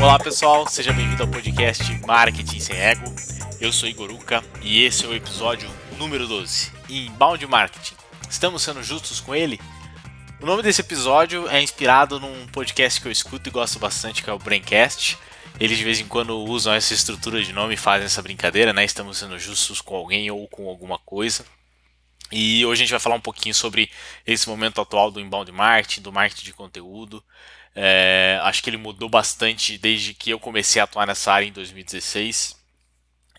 Olá pessoal, seja bem-vindo ao podcast Marketing Sem Ego. Eu sou Igor Uca e esse é o episódio número 12, Inbound Marketing. Estamos sendo justos com ele? O nome desse episódio é inspirado num podcast que eu escuto e gosto bastante, que é o Braincast. Eles de vez em quando usam essa estrutura de nome e fazem essa brincadeira, né? Estamos sendo justos com alguém ou com alguma coisa. E hoje a gente vai falar um pouquinho sobre esse momento atual do inbound marketing, do marketing de conteúdo. É, acho que ele mudou bastante desde que eu comecei a atuar nessa área em 2016.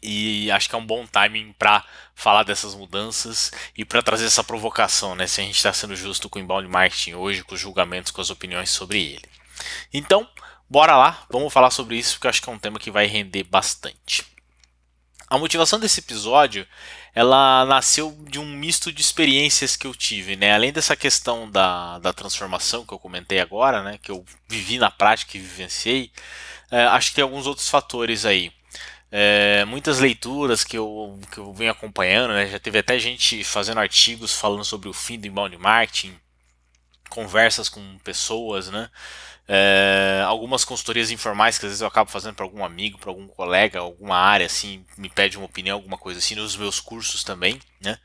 E acho que é um bom timing para falar dessas mudanças e para trazer essa provocação, né? Se a gente está sendo justo com o inbound marketing hoje, com os julgamentos, com as opiniões sobre ele. Então, bora lá, vamos falar sobre isso, porque acho que é um tema que vai render bastante. A motivação desse episódio, ela nasceu de um misto de experiências que eu tive, né? Além dessa questão da, da transformação que eu comentei agora, né? Que eu vivi na prática e vivenciei, é, acho que tem alguns outros fatores aí. É, muitas leituras que eu, que eu venho acompanhando, né? já teve até gente fazendo artigos falando sobre o fim do inbound marketing, conversas com pessoas, né? É, algumas consultorias informais que às vezes eu acabo fazendo para algum amigo, para algum colega, alguma área assim, me pede uma opinião, alguma coisa assim, nos meus cursos também, né?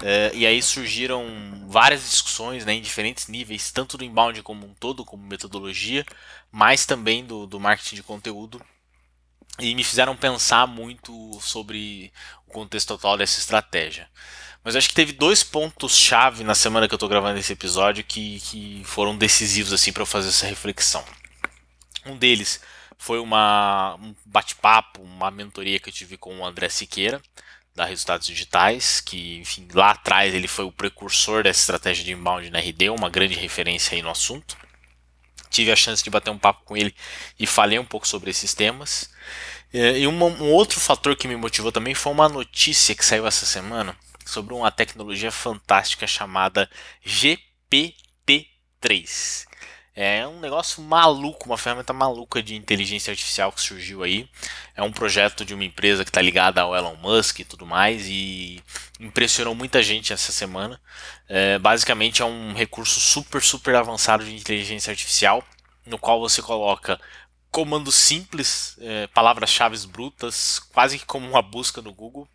É, e aí surgiram várias discussões né, em diferentes níveis, tanto do inbound como um todo, como metodologia, mas também do, do marketing de conteúdo. E me fizeram pensar muito sobre o contexto atual dessa estratégia. Mas acho que teve dois pontos-chave na semana que eu tô gravando esse episódio que, que foram decisivos assim para eu fazer essa reflexão. Um deles foi uma, um bate-papo, uma mentoria que eu tive com o André Siqueira, da Resultados Digitais, que enfim, lá atrás ele foi o precursor dessa estratégia de inbound na RD, uma grande referência aí no assunto. Tive a chance de bater um papo com ele e falei um pouco sobre esses temas. E um, um outro fator que me motivou também foi uma notícia que saiu essa semana sobre uma tecnologia fantástica chamada GPT-3. É um negócio maluco, uma ferramenta maluca de inteligência artificial que surgiu aí. É um projeto de uma empresa que está ligada ao Elon Musk e tudo mais e impressionou muita gente essa semana. É, basicamente é um recurso super, super avançado de inteligência artificial no qual você coloca comandos simples, é, palavras-chave brutas, quase que como uma busca no Google,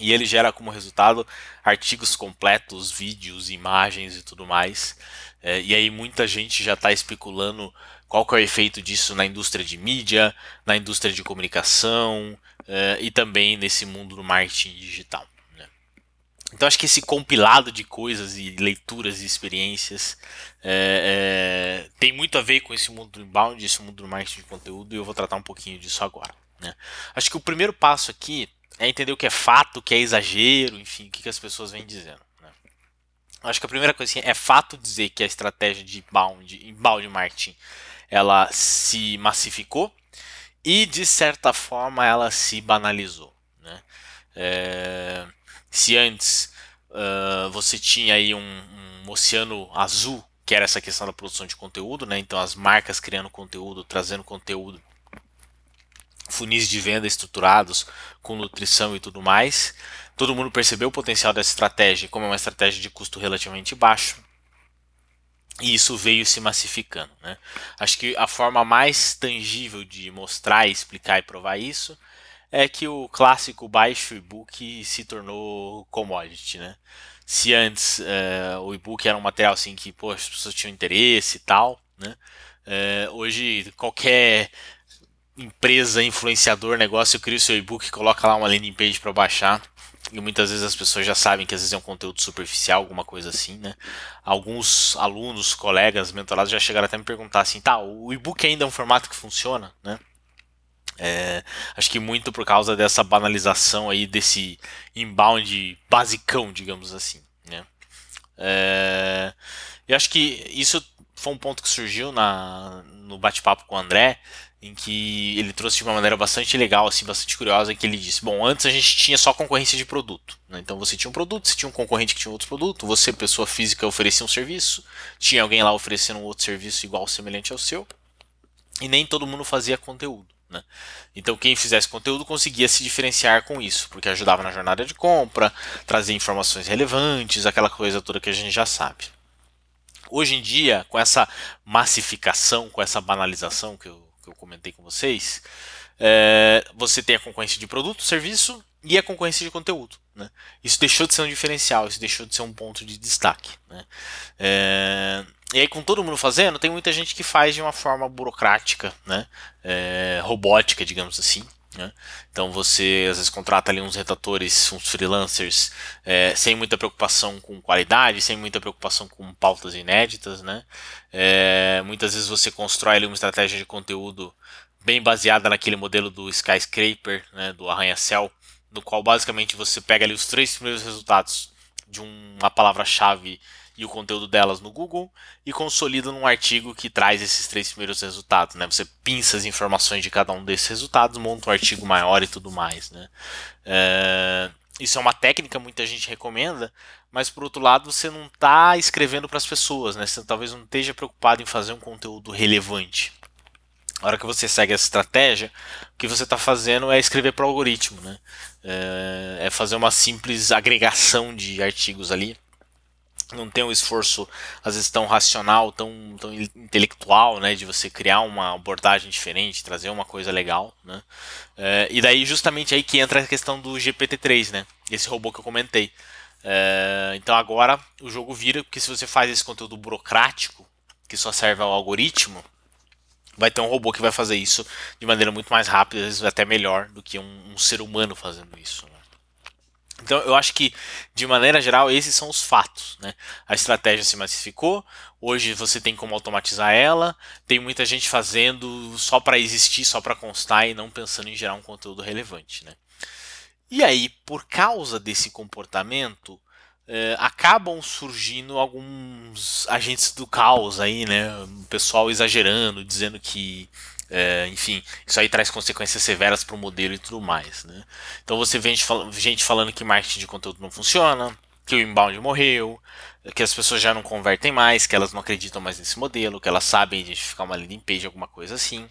e ele gera como resultado artigos completos, vídeos, imagens e tudo mais. É, e aí muita gente já está especulando qual que é o efeito disso na indústria de mídia, na indústria de comunicação é, e também nesse mundo do marketing digital. Né? Então acho que esse compilado de coisas e leituras e experiências é, é, tem muito a ver com esse mundo do inbound, esse mundo do marketing de conteúdo e eu vou tratar um pouquinho disso agora. Né? Acho que o primeiro passo aqui é entender o que é fato, o que é exagero, enfim, o que, que as pessoas vêm dizendo. Acho que a primeira coisa assim, é fato dizer que a estratégia de inbound, inbound marketing ela se massificou e de certa forma ela se banalizou. Né? É, se antes uh, você tinha aí um, um oceano azul que era essa questão da produção de conteúdo, né? Então as marcas criando conteúdo, trazendo conteúdo funis de venda estruturados com nutrição e tudo mais. Todo mundo percebeu o potencial dessa estratégia, como é uma estratégia de custo relativamente baixo. E isso veio se massificando. Né? Acho que a forma mais tangível de mostrar, explicar e provar isso é que o clássico baixo e-book se tornou commodity. Né? Se antes é, o e-book era um material assim que pô, as pessoas tinham interesse e tal, né? É, hoje qualquer empresa, influenciador, negócio, cria o seu e-book, coloca lá uma landing page para baixar. E muitas vezes as pessoas já sabem que às vezes é um conteúdo superficial, alguma coisa assim, né? Alguns alunos, colegas, mentorados já chegaram até me perguntar assim, tá, o e-book ainda é um formato que funciona, né? É, acho que muito por causa dessa banalização aí desse inbound basicão, digamos assim, né? É, eu acho que isso foi um ponto que surgiu na, no bate-papo com o André, em que ele trouxe de uma maneira bastante legal, assim, bastante curiosa, que ele disse: Bom, antes a gente tinha só concorrência de produto. Né? Então você tinha um produto, você tinha um concorrente que tinha outro produto, você, pessoa física, oferecia um serviço, tinha alguém lá oferecendo um outro serviço igual, semelhante ao seu, e nem todo mundo fazia conteúdo. Né? Então quem fizesse conteúdo conseguia se diferenciar com isso, porque ajudava na jornada de compra, trazia informações relevantes, aquela coisa toda que a gente já sabe. Hoje em dia, com essa massificação, com essa banalização que eu que eu comentei com vocês, é, você tem a concorrência de produto, serviço e a concorrência de conteúdo. Né? Isso deixou de ser um diferencial, isso deixou de ser um ponto de destaque. Né? É, e aí, com todo mundo fazendo, tem muita gente que faz de uma forma burocrática, né? É, robótica, digamos assim. Né? Então você às vezes contrata ali uns redatores, uns freelancers, é, sem muita preocupação com qualidade, sem muita preocupação com pautas inéditas. Né? É, muitas vezes você constrói ali uma estratégia de conteúdo bem baseada naquele modelo do skyscraper, né, do arranha-céu, no qual basicamente você pega ali os três primeiros resultados de uma palavra-chave e o conteúdo delas no Google e consolida num artigo que traz esses três primeiros resultados. Né? Você pinça as informações de cada um desses resultados, monta um artigo maior e tudo mais. Né? É, isso é uma técnica muita gente recomenda, mas por outro lado você não está escrevendo para as pessoas, né? você talvez não esteja preocupado em fazer um conteúdo relevante. A hora que você segue essa estratégia, o que você está fazendo é escrever para o algoritmo, né? É, é fazer uma simples agregação de artigos ali não tem um esforço, às vezes, tão racional, tão, tão intelectual, né, de você criar uma abordagem diferente, trazer uma coisa legal, né, é, e daí justamente aí que entra a questão do GPT-3, né, esse robô que eu comentei. É, então agora o jogo vira, porque se você faz esse conteúdo burocrático, que só serve ao algoritmo, vai ter um robô que vai fazer isso de maneira muito mais rápida, às vezes até melhor do que um, um ser humano fazendo isso. Então eu acho que, de maneira geral, esses são os fatos. Né? A estratégia se massificou, hoje você tem como automatizar ela, tem muita gente fazendo só para existir, só para constar e não pensando em gerar um conteúdo relevante. Né? E aí, por causa desse comportamento, eh, acabam surgindo alguns agentes do caos aí, né? O pessoal exagerando, dizendo que é, enfim, isso aí traz consequências severas para o modelo e tudo mais. Né? Então você vê gente falando que marketing de conteúdo não funciona, que o inbound morreu, que as pessoas já não convertem mais, que elas não acreditam mais nesse modelo, que elas sabem identificar uma landing page, alguma coisa assim.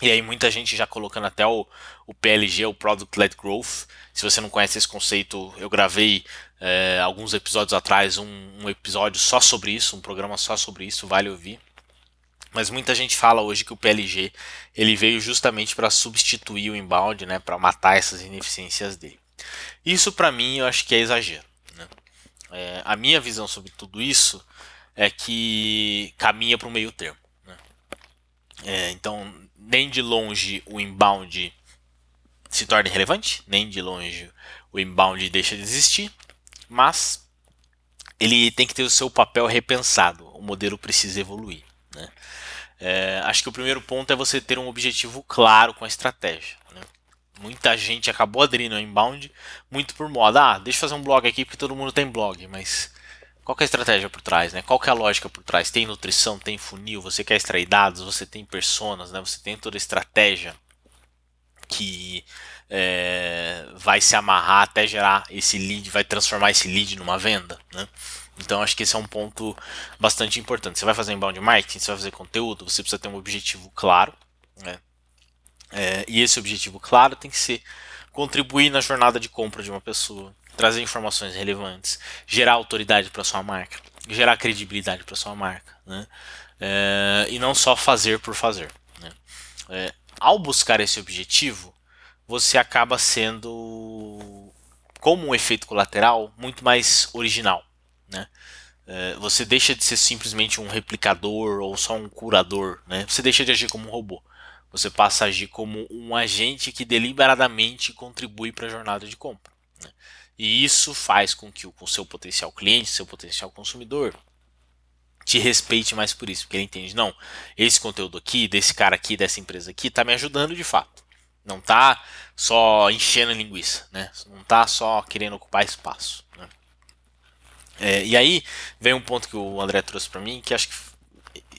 E aí muita gente já colocando até o, o PLG, o Product Led Growth. Se você não conhece esse conceito, eu gravei é, alguns episódios atrás um, um episódio só sobre isso, um programa só sobre isso, vale ouvir. Mas muita gente fala hoje que o PLG ele veio justamente para substituir o inbound, né, para matar essas ineficiências dele. Isso para mim eu acho que é exagero. Né? É, a minha visão sobre tudo isso é que caminha para o meio termo. Né? É, então nem de longe o inbound se torna irrelevante, nem de longe o inbound deixa de existir, mas ele tem que ter o seu papel repensado. O modelo precisa evoluir. Né? É, acho que o primeiro ponto é você ter um objetivo claro com a estratégia. Né? Muita gente acabou aderindo ao inbound muito por moda. Ah, deixa eu fazer um blog aqui porque todo mundo tem blog, mas qual é a estratégia por trás? Né? Qual é a lógica por trás? Tem nutrição, tem funil, você quer extrair dados, você tem personas, né? você tem toda a estratégia que é, vai se amarrar até gerar esse lead, vai transformar esse lead numa venda. Né? Então acho que esse é um ponto bastante importante. Você vai fazer inbound marketing, você vai fazer conteúdo, você precisa ter um objetivo claro. Né? É, e esse objetivo claro tem que ser contribuir na jornada de compra de uma pessoa, trazer informações relevantes, gerar autoridade para sua marca, gerar credibilidade para sua marca, né? É, e não só fazer por fazer. Né? É, ao buscar esse objetivo, você acaba sendo, como um efeito colateral, muito mais original. Né? É, você deixa de ser simplesmente um replicador ou só um curador. Né? Você deixa de agir como um robô. Você passa a agir como um agente que deliberadamente contribui para a jornada de compra. Né? E isso faz com que o seu potencial cliente, seu potencial consumidor, te respeite mais por isso, porque ele entende, não, esse conteúdo aqui, desse cara aqui, dessa empresa aqui, está me ajudando de fato. Não está só enchendo a linguiça, né? Não está só querendo ocupar espaço. É, e aí vem um ponto que o André trouxe para mim que acho que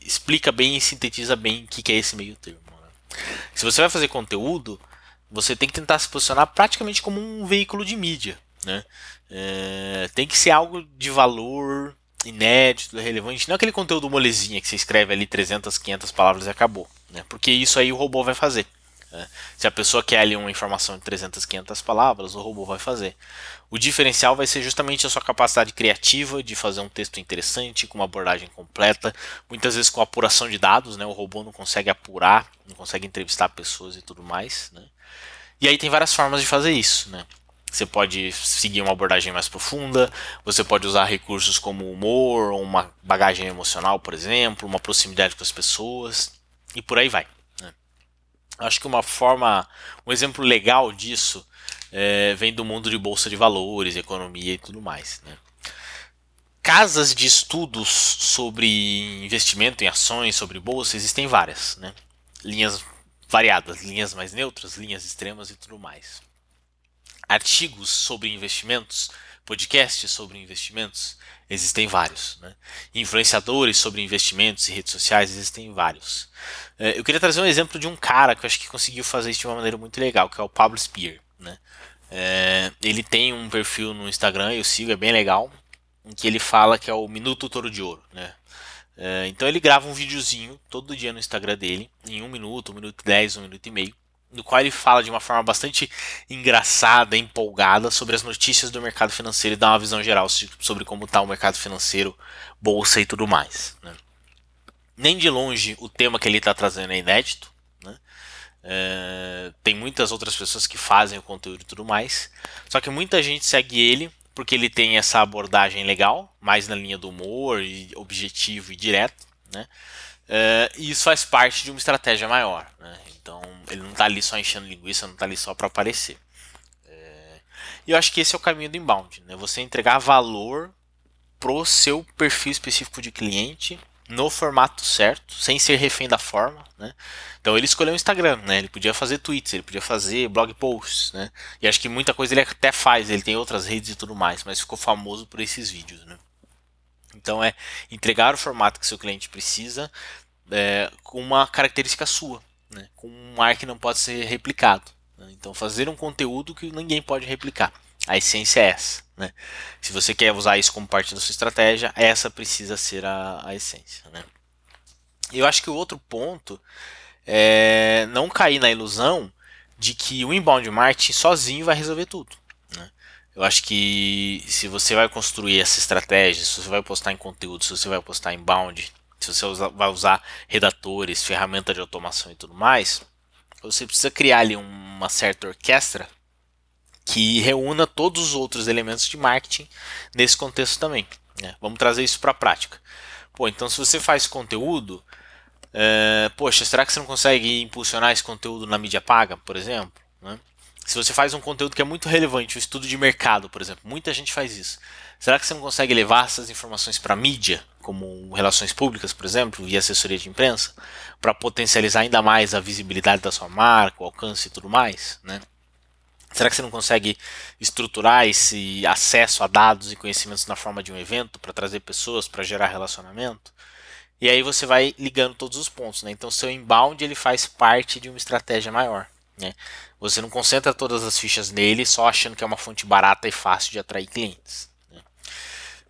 explica bem e sintetiza bem o que, que é esse meio termo. Né? Se você vai fazer conteúdo, você tem que tentar se posicionar praticamente como um veículo de mídia. Né? É, tem que ser algo de valor inédito, relevante, não aquele conteúdo molezinha que você escreve ali 300, 500 palavras e acabou. Né? Porque isso aí o robô vai fazer. Né? Se a pessoa quer ali uma informação de 300, 500 palavras, o robô vai fazer. O diferencial vai ser justamente a sua capacidade criativa de fazer um texto interessante, com uma abordagem completa, muitas vezes com apuração de dados, né? o robô não consegue apurar, não consegue entrevistar pessoas e tudo mais. Né? E aí tem várias formas de fazer isso. Né? Você pode seguir uma abordagem mais profunda, você pode usar recursos como humor, ou uma bagagem emocional, por exemplo, uma proximidade com as pessoas, e por aí vai. Acho que uma forma, um exemplo legal disso é, vem do mundo de bolsa de valores, economia e tudo mais. Né? Casas de estudos sobre investimento em ações, sobre bolsa, existem várias. Né? Linhas variadas, linhas mais neutras, linhas extremas e tudo mais artigos sobre investimentos, podcasts sobre investimentos, existem vários. Né? Influenciadores sobre investimentos e redes sociais, existem vários. É, eu queria trazer um exemplo de um cara que eu acho que conseguiu fazer isso de uma maneira muito legal, que é o Pablo Spear. Né? É, ele tem um perfil no Instagram, eu sigo, é bem legal, em que ele fala que é o Minuto Toro de Ouro. Né? É, então ele grava um videozinho todo dia no Instagram dele, em um minuto, um minuto e dez, um minuto e meio, no qual ele fala de uma forma bastante engraçada, empolgada sobre as notícias do mercado financeiro e dá uma visão geral sobre como está o mercado financeiro, bolsa e tudo mais. Né? Nem de longe o tema que ele está trazendo é inédito. Né? É, tem muitas outras pessoas que fazem o conteúdo e tudo mais. Só que muita gente segue ele porque ele tem essa abordagem legal, mais na linha do humor, e objetivo e direto. Né? Uh, e isso faz parte de uma estratégia maior. Né? Então ele não está ali só enchendo linguiça, não está ali só para aparecer. Uh, e eu acho que esse é o caminho do inbound. Né? Você entregar valor pro seu perfil específico de cliente no formato certo, sem ser refém da forma. Né? Então ele escolheu o Instagram, né? ele podia fazer tweets, ele podia fazer blog posts. Né? E acho que muita coisa ele até faz, ele tem outras redes e tudo mais, mas ficou famoso por esses vídeos. Né? Então é entregar o formato que seu cliente precisa é, com uma característica sua, né? com um ar que não pode ser replicado. Né? Então fazer um conteúdo que ninguém pode replicar. A essência é essa. Né? Se você quer usar isso como parte da sua estratégia, essa precisa ser a, a essência. Né? Eu acho que o outro ponto é não cair na ilusão de que o inbound marketing sozinho vai resolver tudo. Eu acho que se você vai construir essa estratégia, se você vai postar em conteúdo, se você vai postar em bound, se você vai usar redatores, ferramenta de automação e tudo mais, você precisa criar ali uma certa orquestra que reúna todos os outros elementos de marketing nesse contexto também. Né? Vamos trazer isso para a prática. Pô, então se você faz conteúdo, é, poxa, será que você não consegue impulsionar esse conteúdo na mídia paga, por exemplo? Né? Se você faz um conteúdo que é muito relevante, um estudo de mercado, por exemplo, muita gente faz isso. Será que você não consegue levar essas informações para a mídia, como relações públicas, por exemplo, via assessoria de imprensa, para potencializar ainda mais a visibilidade da sua marca, o alcance e tudo mais, né? Será que você não consegue estruturar esse acesso a dados e conhecimentos na forma de um evento para trazer pessoas, para gerar relacionamento? E aí você vai ligando todos os pontos, né? Então seu inbound ele faz parte de uma estratégia maior. Né? Você não concentra todas as fichas nele só achando que é uma fonte barata e fácil de atrair clientes. Né?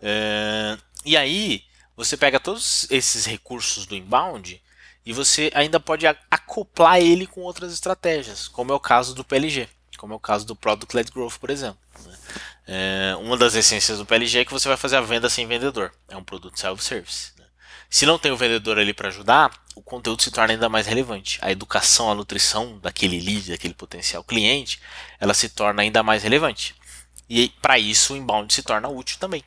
Uh, e aí você pega todos esses recursos do inbound e você ainda pode acoplar ele com outras estratégias, como é o caso do PLG, como é o caso do Product Led Growth, por exemplo. Né? É, uma das essências do PLG é que você vai fazer a venda sem vendedor, é um produto self-service. Se não tem o vendedor ali para ajudar, o conteúdo se torna ainda mais relevante. A educação, a nutrição daquele lead, daquele potencial cliente, ela se torna ainda mais relevante. E para isso o inbound se torna útil também.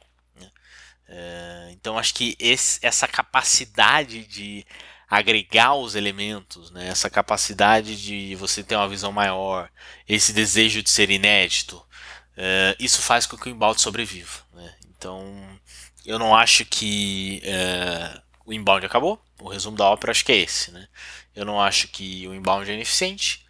É, então acho que esse, essa capacidade de agregar os elementos, né? essa capacidade de você ter uma visão maior, esse desejo de ser inédito, é, isso faz com que o inbound sobreviva. Né? Então eu não acho que é, o inbound acabou. O resumo da ópera acho que é esse, né? Eu não acho que o inbound é ineficiente.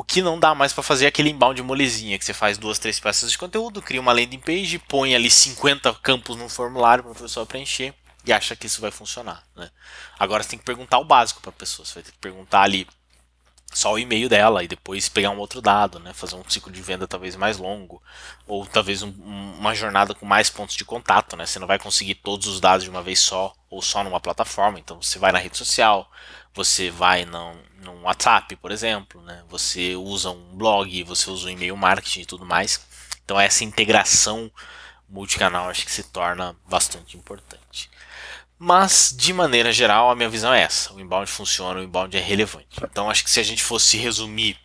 O que não dá mais para fazer é aquele inbound molezinha, que você faz duas, três peças de conteúdo, cria uma landing page, põe ali 50 campos no formulário para a pessoa preencher e acha que isso vai funcionar. Né? Agora você tem que perguntar o básico para a pessoa. Você vai ter que perguntar ali só o e-mail dela e depois pegar um outro dado, né? Fazer um ciclo de venda talvez mais longo ou talvez um, uma jornada com mais pontos de contato, né? Você não vai conseguir todos os dados de uma vez só ou só numa plataforma. Então você vai na rede social, você vai no, no WhatsApp, por exemplo, né? Você usa um blog, você usa um e-mail marketing e tudo mais. Então essa integração multicanal acho que se torna bastante importante. Mas, de maneira geral, a minha visão é essa: o inbound funciona, o inbound é relevante. Então, acho que se a gente fosse resumir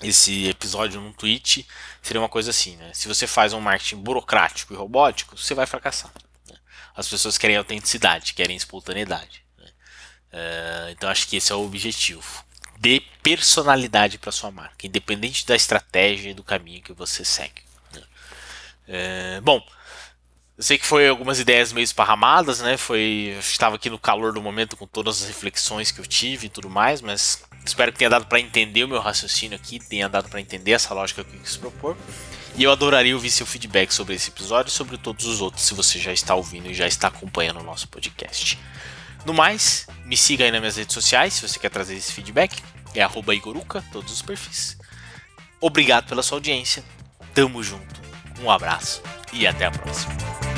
esse episódio num tweet, seria uma coisa assim: né? se você faz um marketing burocrático e robótico, você vai fracassar. Né? As pessoas querem autenticidade, querem espontaneidade. Né? Uh, então, acho que esse é o objetivo. Dê personalidade para sua marca, independente da estratégia e do caminho que você segue. Né? Uh, bom. Eu sei que foi algumas ideias meio esparramadas, né? Foi, estava aqui no calor do momento com todas as reflexões que eu tive e tudo mais, mas espero que tenha dado para entender o meu raciocínio aqui, tenha dado para entender essa lógica que eu quis propor. E eu adoraria ouvir seu feedback sobre esse episódio e sobre todos os outros, se você já está ouvindo e já está acompanhando o nosso podcast. No mais, me siga aí nas minhas redes sociais se você quer trazer esse feedback. É arroba Igoruka, todos os perfis. Obrigado pela sua audiência. Tamo junto. Um abraço e até a próxima.